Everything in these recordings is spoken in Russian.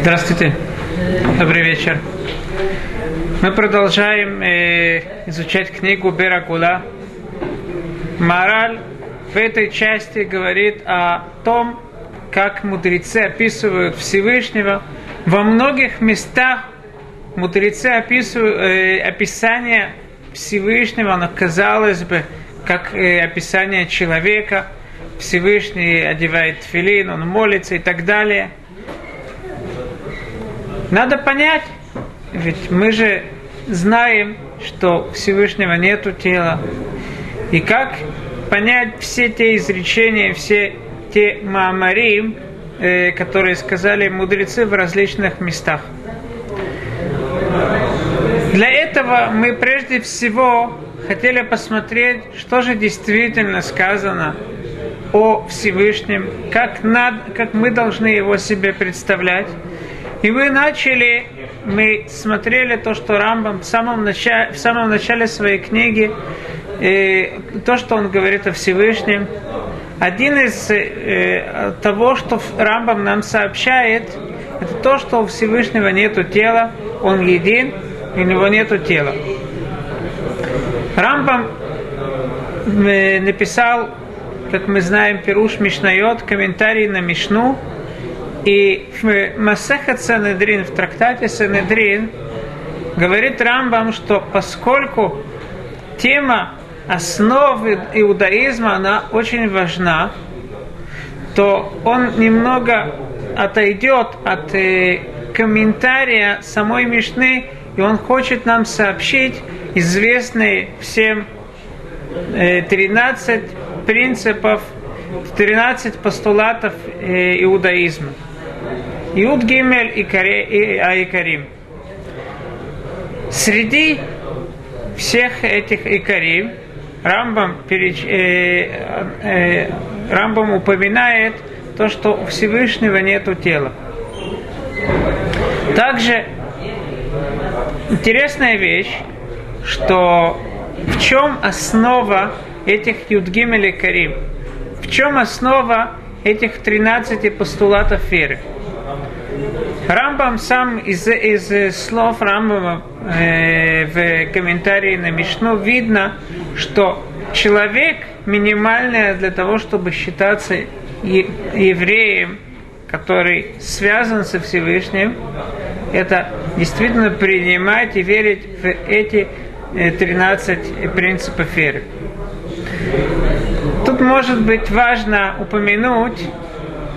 Здравствуйте. Добрый вечер. Мы продолжаем э, изучать книгу Беракула. Мораль в этой части говорит о том, как мудрецы описывают Всевышнего. Во многих местах мудрецы описывают э, описание Всевышнего, оно казалось бы, как э, описание человека. Всевышний одевает филин, он молится и так далее – надо понять, ведь мы же знаем, что Всевышнего нету тела. И как понять все те изречения, все те маамарим, э, которые сказали мудрецы в различных местах. Для этого мы прежде всего хотели посмотреть, что же действительно сказано о Всевышнем, как, над, как мы должны его себе представлять. И вы начали, мы смотрели то, что Рамбам в самом начале, в самом начале своей книги, э, то, что он говорит о Всевышнем. Один из э, того, что Рамбам нам сообщает, это то, что у Всевышнего нету тела, он един, у него нету тела. Рамбам э, написал, как мы знаем, Перуш Мишнайот, комментарий на Мишну, и в Масехат Санедрин, в трактате Санедрин, говорит Рамбам, что поскольку тема основы иудаизма, она очень важна, то он немного отойдет от э, комментария самой Мишны, и он хочет нам сообщить известные всем э, 13 принципов, 13 постулатов э, иудаизма. Иуд Гимель и, Айкарим. Среди всех этих Икарим Рамбам, переч... э, э, Рамбам упоминает то, что у Всевышнего нету тела. Также интересная вещь, что в чем основа этих Юдгимель и Карим? В чем основа этих 13 постулатов веры? Рамбам сам из, из слов Рамбама э, в комментарии на Мишну видно, что человек минимальное для того, чтобы считаться евреем, который связан со Всевышним, это действительно принимать и верить в эти 13 э, принципов веры. Может быть важно упомянуть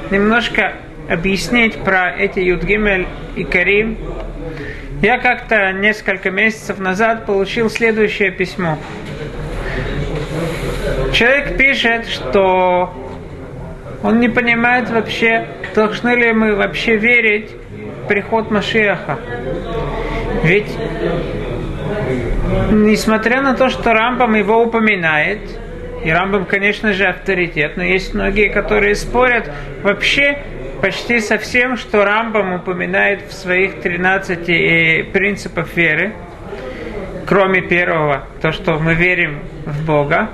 немножко объяснить про эти Юдгимель и Карим, я как-то несколько месяцев назад получил следующее письмо. Человек пишет, что он не понимает вообще, должны ли мы вообще верить в приход Машиаха. Ведь, несмотря на то, что Рамбам его упоминает, и Рамбам, конечно же, авторитет, но есть многие, которые спорят, вообще почти со всем, что Рамбам упоминает в своих 13 э, принципах веры, кроме первого, то, что мы верим в Бога,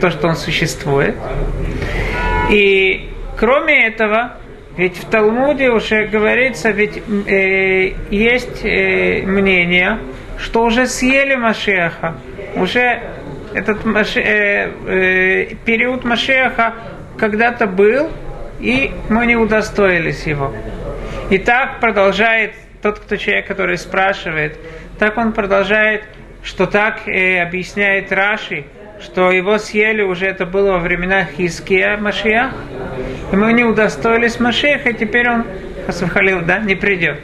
то, что Он существует. И кроме этого, ведь в Талмуде уже говорится, ведь э, есть э, мнение, что уже съели Машеха, уже этот Маши, э, э, период Машеха когда-то был, и мы не удостоились его. И так продолжает тот, кто человек, который спрашивает, так он продолжает, что так и объясняет Раши, что его съели уже это было во времена Хиския Машия, и мы не удостоились Машеха, и теперь он, Хасвахалил, да, не придет.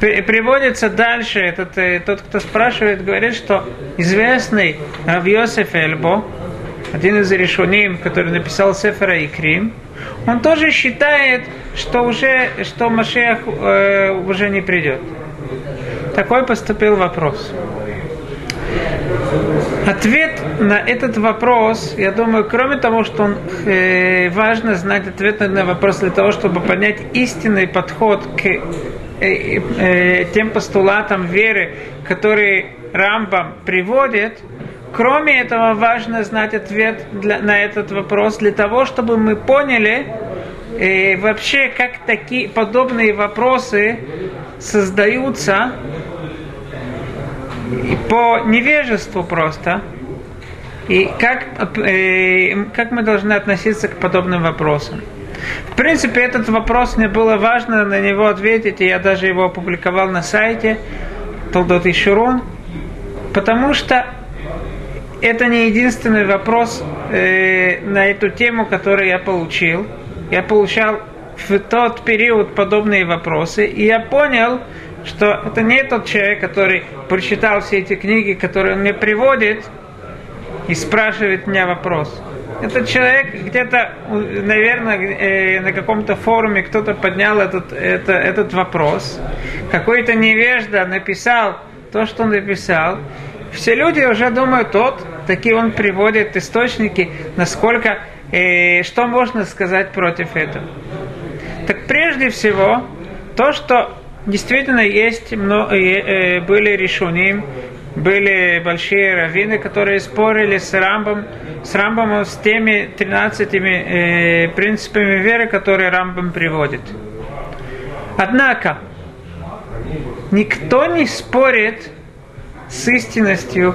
Приводится дальше, этот, э, тот, кто спрашивает, говорит, что известный Равьосеф Эльбо, один из решуним, который написал Сефера и Крим, он тоже считает, что уже что Машех э, уже не придет. Такой поступил вопрос. Ответ на этот вопрос, я думаю, кроме того, что он, э, важно знать ответ на вопрос для того, чтобы понять истинный подход к тем постулатам веры, которые Рамбам приводит, Кроме этого, важно знать ответ для, на этот вопрос для того, чтобы мы поняли, э, вообще как такие подобные вопросы создаются по невежеству просто. И как, э, как мы должны относиться к подобным вопросам. В принципе, этот вопрос мне было важно на него ответить, и я даже его опубликовал на сайте Толдот и потому что это не единственный вопрос э, на эту тему, который я получил. Я получал в тот период подобные вопросы, и я понял, что это не тот человек, который прочитал все эти книги, которые он мне приводит, и спрашивает меня вопрос. Этот человек где-то, наверное, э, на каком-то форуме кто-то поднял этот, это, этот вопрос. Какой-то невежда написал то, что написал. Все люди уже думают, тот, такие он приводит источники, насколько, э, что можно сказать против этого. Так прежде всего, то, что действительно есть, много, э, э, были решения, были большие раввины, которые спорили с Рамбом, с Рамбом с теми 13 э, принципами веры, которые Рамбом приводит. Однако, никто не спорит с истинностью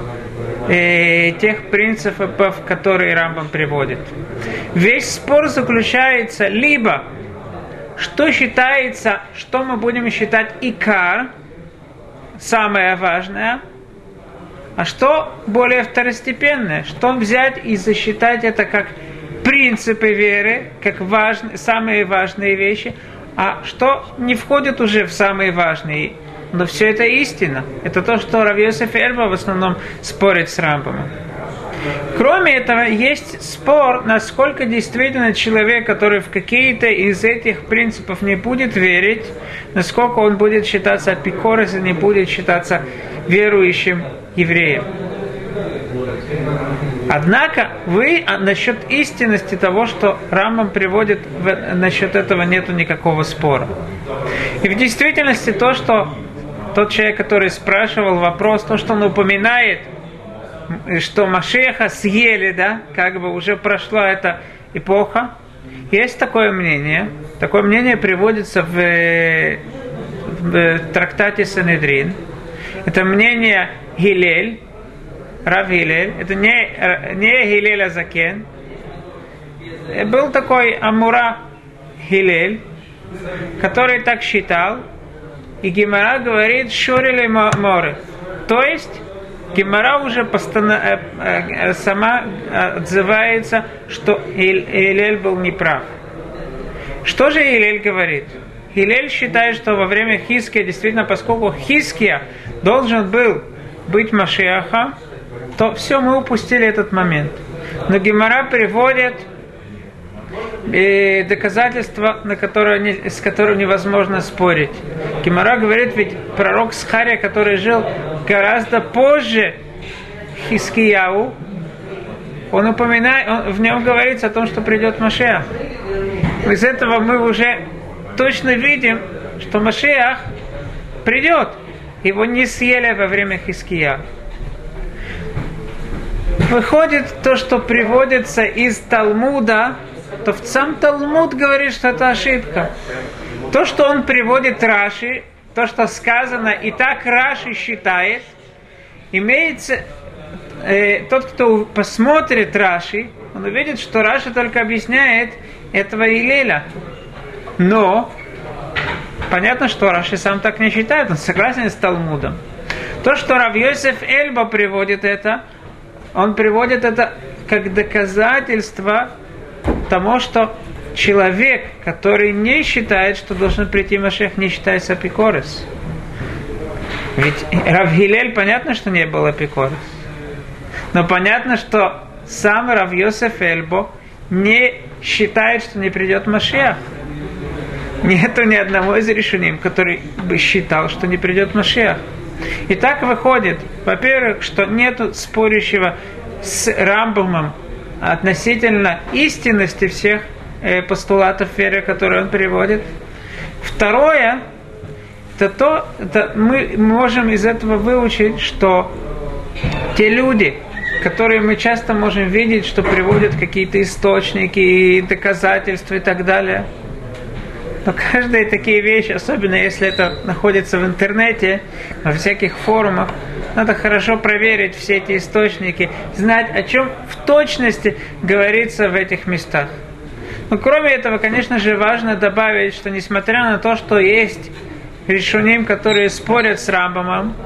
э, тех принципов, которые Рамбам приводит. Весь спор заключается либо, что считается, что мы будем считать икар, самое важное, а что более второстепенное, что взять и засчитать это как принципы веры, как важные, самые важные вещи, а что не входит уже в самые важные но все это истина. Это то, что Равьосиф Эльба в основном спорит с Рамбом. Кроме этого, есть спор, насколько действительно человек, который в какие-то из этих принципов не будет верить, насколько он будет считаться апикоросом, не будет считаться верующим евреем. Однако вы а, насчет истинности того, что Рамбам приводит, насчет этого нету никакого спора. И в действительности то, что тот человек, который спрашивал вопрос, то, что он упоминает, что Машеха съели, да, как бы уже прошла эта эпоха. Есть такое мнение. Такое мнение приводится в, в трактате Санедрин. Это мнение Гилель, Рав Гилель. Это не, не Гилель Азакен. Был такой Амура Гилель, который так считал, и Гимара говорит Шорили море. То есть Гимара уже постанов... Э, э, сама отзывается, что Илель был неправ. Что же Илель говорит? Илель считает, что во время Хиския, действительно, поскольку Хиския должен был быть Машиаха, то все, мы упустили этот момент. Но Гимара приводит и доказательства, на которые, с которым невозможно спорить. Кимара говорит, ведь пророк Схария, который жил гораздо позже Хискияу, он упоминает, он, в нем говорится о том, что придет Машех. Из этого мы уже точно видим, что Машех придет. Его не съели во время Хиския. Выходит то, что приводится из Талмуда, то в сам Талмуд говорит, что это ошибка. То, что он приводит Раши, то, что сказано, и так Раши считает, имеется э, тот, кто посмотрит Раши, он увидит, что Раши только объясняет этого Илеля. Но понятно, что Раши сам так не считает, он согласен с Талмудом. То, что Равьосеф Эльба приводит это, он приводит это как доказательство тому, что человек, который не считает, что должен прийти Машех, не считается апикорес. Ведь Равгилель понятно, что не был апикорес. Но понятно, что сам Рав Йосеф Эльбо не считает, что не придет Машех. Нету ни одного из решений, который бы считал, что не придет Машех. И так выходит, во-первых, что нету спорящего с Рамбомом относительно истинности всех э, постулатов веры, которые он приводит. Второе, это то, это мы можем из этого выучить, что те люди, которые мы часто можем видеть, что приводят какие-то источники, доказательства и так далее, Но каждые такие вещи, особенно если это находится в интернете, во всяких форумах, надо хорошо проверить все эти источники, знать, о чем в точности говорится в этих местах. Но кроме этого, конечно же, важно добавить, что несмотря на то, что есть решуним, которые спорят с Рамбамом,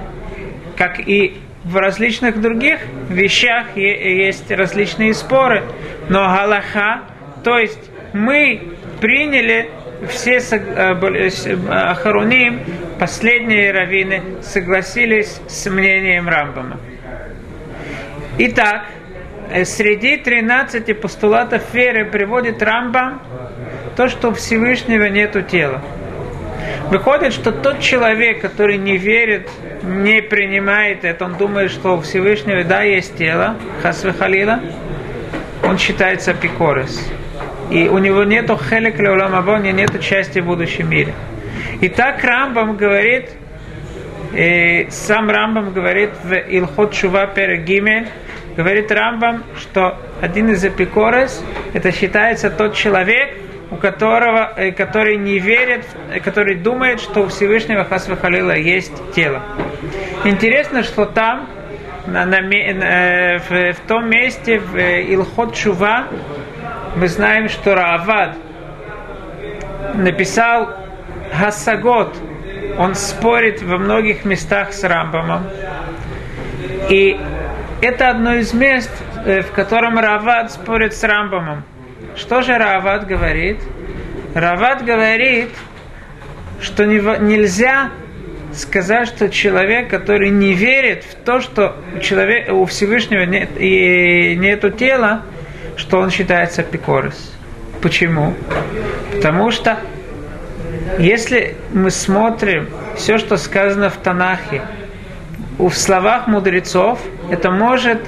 как и в различных других вещах есть различные споры, но Галаха, то есть мы приняли все Ахаруним, э, последние раввины, согласились с мнением Рамбама. Итак, э, среди 13 постулатов веры приводит Рамбам то, что у Всевышнего нету тела. Выходит, что тот человек, который не верит, не принимает это, он думает, что у Всевышнего, да, есть тело, хасвы халила, он считается пикорес. И у него нету хелек леуламаба, у него нету части в будущем мире. И так Рамбам говорит, и сам Рамбам говорит в Илхот Шува Перегиме, говорит Рамбам, что один из эпикорес, это считается тот человек, у которого, э, который не верит, э, который думает, что у Всевышнего Хасва Халила есть тело. Интересно, что там, на, на, э, в, в том месте, в Илхот Шува, мы знаем, что Раавад написал Хасагот, он спорит во многих местах с Рамбамом. И это одно из мест, в котором Равад спорит с Рамбамом. Что же Рават говорит? Рават говорит, что нельзя сказать, что человек, который не верит в то, что у, человека, у Всевышнего нет, и нету тела, что он считается пикорис. Почему? Потому что если мы смотрим все, что сказано в Танахе, в словах мудрецов, это может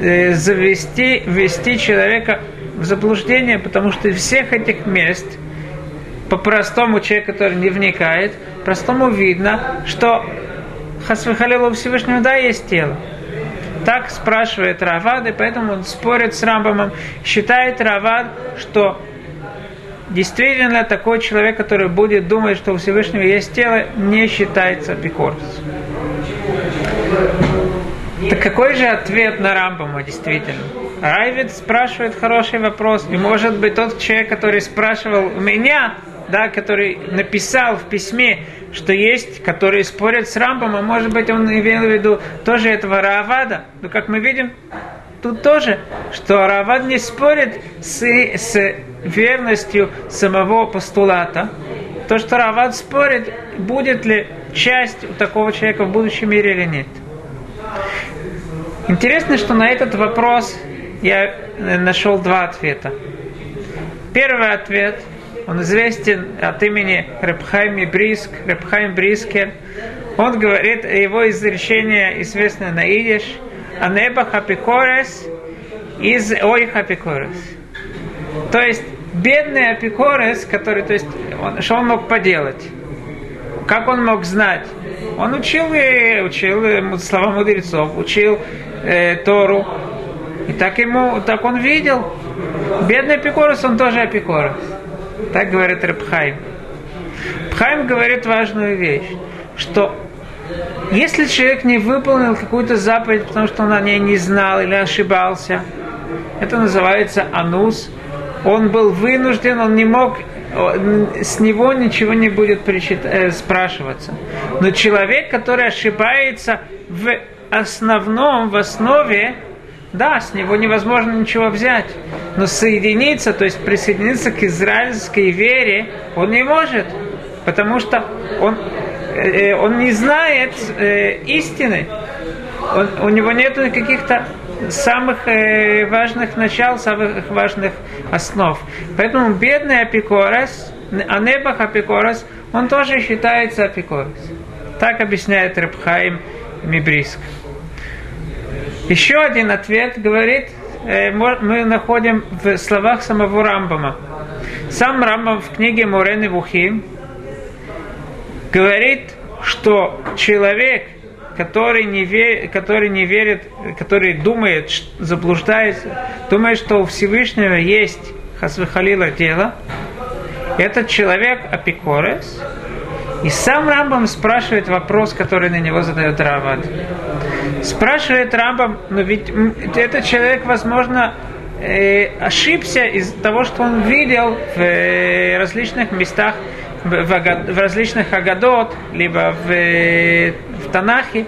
э, завести, ввести человека в заблуждение, потому что из всех этих мест, по простому человеку, который не вникает, простому видно, что Хасвихалилу Всевышнего, да, есть тело. Так спрашивает Равад, и поэтому он спорит с Рамбамом, считает Равад, что действительно такой человек, который будет думать, что у Всевышнего есть тело, не считается пикорс. Так какой же ответ на Рамбама действительно? Райвид спрашивает хороший вопрос. И может быть тот человек, который спрашивал меня, да, который написал в письме, что есть, которые спорят с Рамбом, а может быть он имел в виду тоже этого Раавада. Но как мы видим, тут тоже, что Равад не спорит с, с верностью самого постулата. То, что Равад спорит, будет ли часть у такого человека в будущем мире или нет. Интересно, что на этот вопрос я нашел два ответа. Первый ответ, он известен от имени Репхайм Бриск, Репхайм Брискер. Он говорит, его изречение известно на идиш, «Анеба хапикорес из ой хапикорес». То есть, бедный апикорес, который, то есть, он, что он мог поделать? Как он мог знать? Он учил, учил слова мудрецов, учил э, Тору, и так ему, так он видел. Бедный Апикорус, он тоже Апикорус. Так говорит Рабхайм. Пхайм говорит важную вещь, что если человек не выполнил какую-то заповедь, потому что он о ней не знал или ошибался, это называется анус. Он был вынужден, он не мог, с него ничего не будет причит, э, спрашиваться. Но человек, который ошибается в основном, в основе, да, с него невозможно ничего взять. Но соединиться, то есть присоединиться к израильской вере, он не может. Потому что он, э, э он не знает э, истины. Он, у него нет каких-то самых э, важных начал, самых важных основ. Поэтому бедный апикорес, анебах апикорес, он тоже считается апикорес. Так объясняет Рабхаим Мибриск. Еще один ответ говорит, э, мы находим в словах самого Рамбама. Сам Рамбам в книге Морены Вухим говорит, что человек, который не, верит, который не верит, который думает, заблуждается, думает, что у Всевышнего есть Хасвахалила тело, этот человек апикорес, и сам Рамбам спрашивает вопрос, который на него задает Равад. Спрашивает Рамбам, но ведь этот человек, возможно, э, ошибся из того, что он видел в э, различных местах, в различных агадот, либо в, э, в Танахе.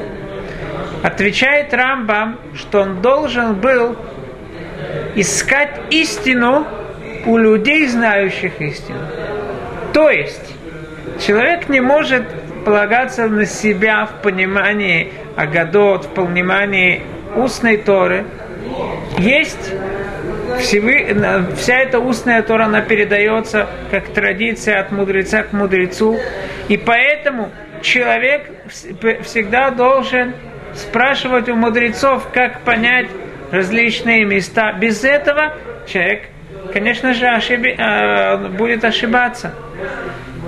Отвечает Рамбам, что он должен был искать истину у людей, знающих истину. То есть, человек не может полагаться на себя в понимании Агадот, в понимании устной Торы. Есть всевы, вся эта устная Тора, она передается как традиция от мудреца к мудрецу. И поэтому человек всегда должен спрашивать у мудрецов, как понять различные места. Без этого человек, конечно же, ошиби, э, будет ошибаться.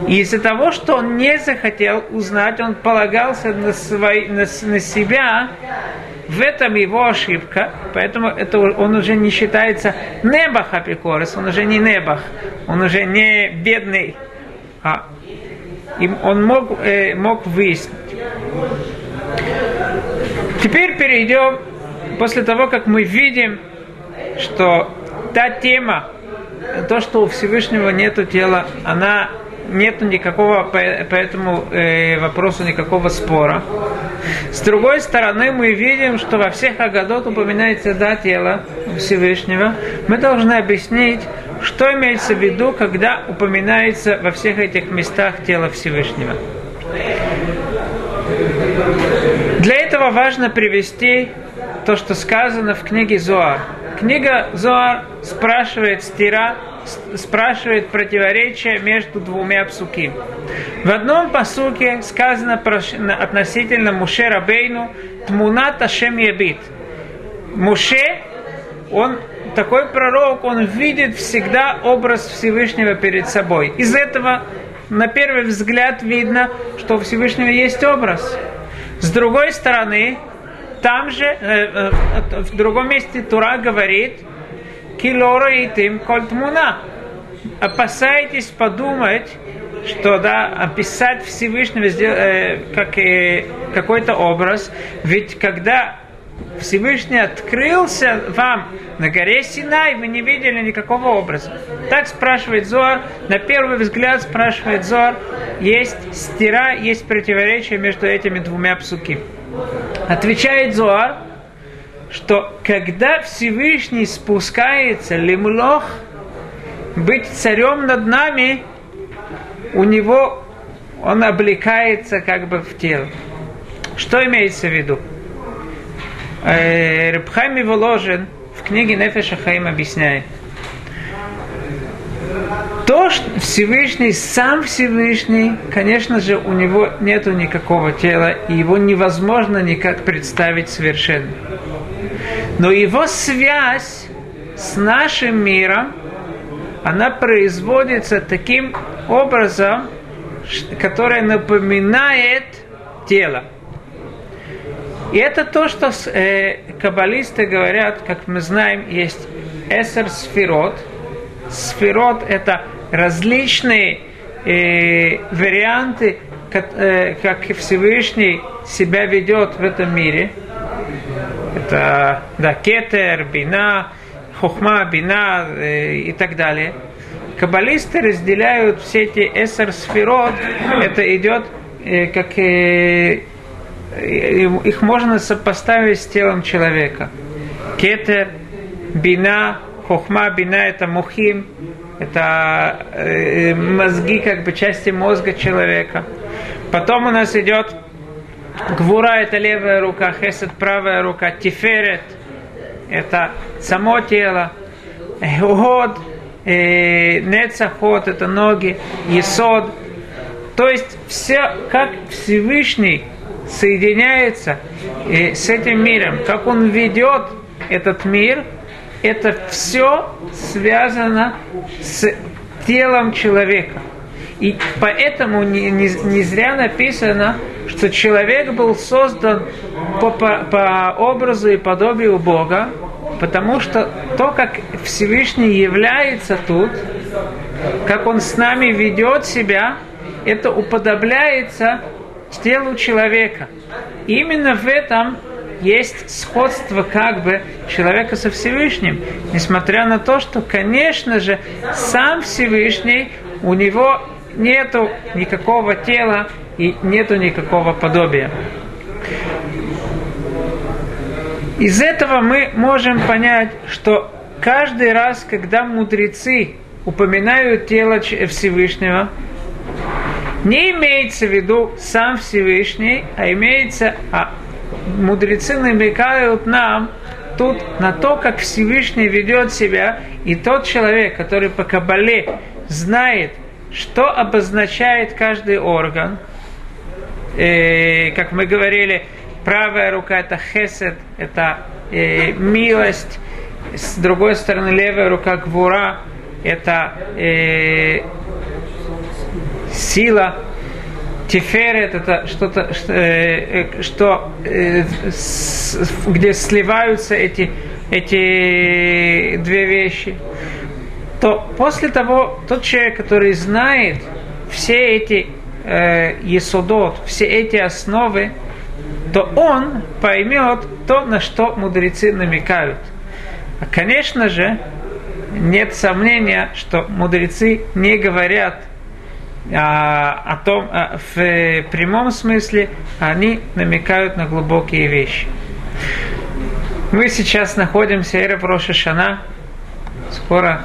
И из-за того, что он не захотел узнать, он полагался на, свой, на, на себя, в этом его ошибка, поэтому это он уже не считается небах апикорис, он уже не небах, он уже не бедный, а им он мог, э, мог выяснить. Теперь перейдем, после того, как мы видим, что та тема, то, что у Всевышнего нету тела, она нету никакого по этому э, вопросу никакого спора. С другой стороны, мы видим, что во всех Агадот упоминается да, тело Всевышнего. Мы должны объяснить, что имеется в виду, когда упоминается во всех этих местах тело Всевышнего. Для этого важно привести то, что сказано в книге Зоар. Книга Зоар спрашивает стира спрашивает противоречие между двумя псуки. В одном посуке сказано относительно Муше Рабейну «Тмунат Ашем Ябит». Муше, он такой пророк, он видит всегда образ Всевышнего перед собой. Из этого на первый взгляд видно, что у Всевышнего есть образ. С другой стороны, там же, э, э, в другом месте Тура говорит – килора и тим кольтмуна. Опасайтесь подумать, что да, описать Всевышнего э, как э, какой-то образ, ведь когда Всевышний открылся вам на горе Синай, вы не видели никакого образа. Так спрашивает Зор, на первый взгляд спрашивает Зор, есть стира, есть противоречие между этими двумя псуки. Отвечает Зоар, что когда Всевышний спускается лимлох, быть царем над нами, у него он облекается как бы в тело. Что имеется в виду? Э, Рабхайм Воложин в книге Нефеша Хаим объясняет. То, что Всевышний, сам Всевышний, конечно же, у него нету никакого тела, и его невозможно никак представить совершенно. Но его связь с нашим миром, она производится таким образом, которое напоминает тело. И это то, что э, каббалисты говорят, как мы знаем, есть эсер сферот. Сферот – это различные э, варианты, как, э, как Всевышний себя ведет в этом мире – это да, кетер, бина, хохма, бина э, и так далее. Каббалисты разделяют все эти эсер сферот, это идет э, как э, их можно сопоставить с телом человека. Кетер, бина, хохма, бина это мухим, это э, мозги, как бы части мозга человека. Потом у нас идет Гвура – это левая рука, хесед – правая рука, тиферет – это само тело, год, э, нецахот – это ноги, есод. То есть все, как Всевышний соединяется э, с этим миром, как он ведет этот мир, это все связано с телом человека. И поэтому не, не, не зря написано, что человек был создан по, по, по образу и подобию Бога, потому что то, как Всевышний является тут, как Он с нами ведет себя, это уподобляется телу человека. Именно в этом есть сходство как бы человека со Всевышним, несмотря на то, что, конечно же, сам Всевышний, у него нету никакого тела и нету никакого подобия. Из этого мы можем понять, что каждый раз, когда мудрецы упоминают тело Всевышнего, не имеется в виду сам Всевышний, а имеется, а мудрецы намекают нам тут на то, как Всевышний ведет себя, и тот человек, который по Кабале знает, что обозначает каждый орган, э, как мы говорили, правая рука это хесед, это э, милость, с другой стороны левая рука гвура, это э, сила, Тиферет это что-то, что, э, э, с, где сливаются эти, эти две вещи, то после того, тот человек, который знает все эти э, есудот, все эти основы, то он поймет то, на что мудрецы намекают. А, конечно же, нет сомнения, что мудрецы не говорят а, о том, а, в прямом смысле они намекают на глубокие вещи. Мы сейчас находимся в Роша Шана. Скоро,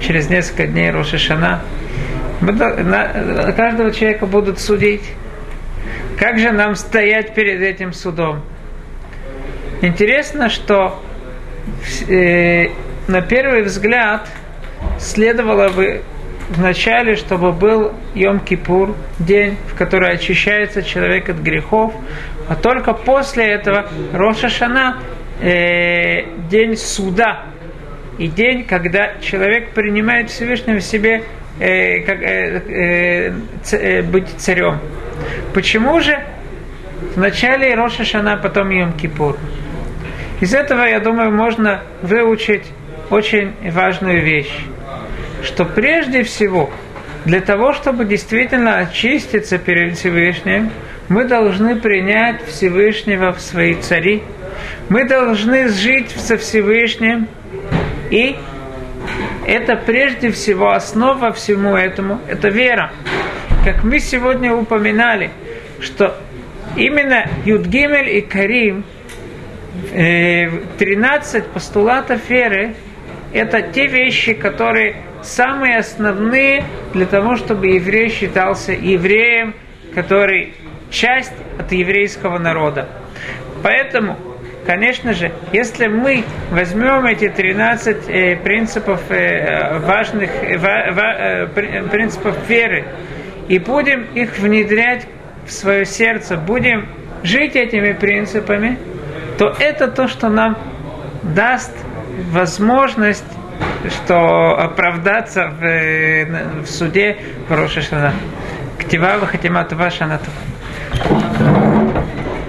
через несколько дней Роша Шана. Каждого человека будут судить. Как же нам стоять перед этим судом? Интересно, что э, на первый взгляд следовало бы вначале, чтобы был Йом-Кипур, день, в который очищается человек от грехов, а только после этого Роша Шана, э, день суда, и день, когда человек принимает Всевышнего в себе э, как, э, э, э, быть царем. Почему же вначале Роша Шана, потом Йом-Кипур? Из этого, я думаю, можно выучить очень важную вещь что прежде всего для того, чтобы действительно очиститься перед Всевышним, мы должны принять Всевышнего в свои цари. Мы должны жить со Всевышним. И это прежде всего основа всему этому, это вера. Как мы сегодня упоминали, что именно Юдгимель и Карим, 13 э, постулатов веры, это те вещи, которые самые основные для того, чтобы еврей считался евреем, который часть от еврейского народа. Поэтому, конечно же, если мы возьмем эти 13 э, принципов э, важных э, ва, э, принципов веры и будем их внедрять в свое сердце, будем жить этими принципами, то это то, что нам даст возможность что оправдаться в, в суде в Рошашана. Ктива Хатимат Вашанатов.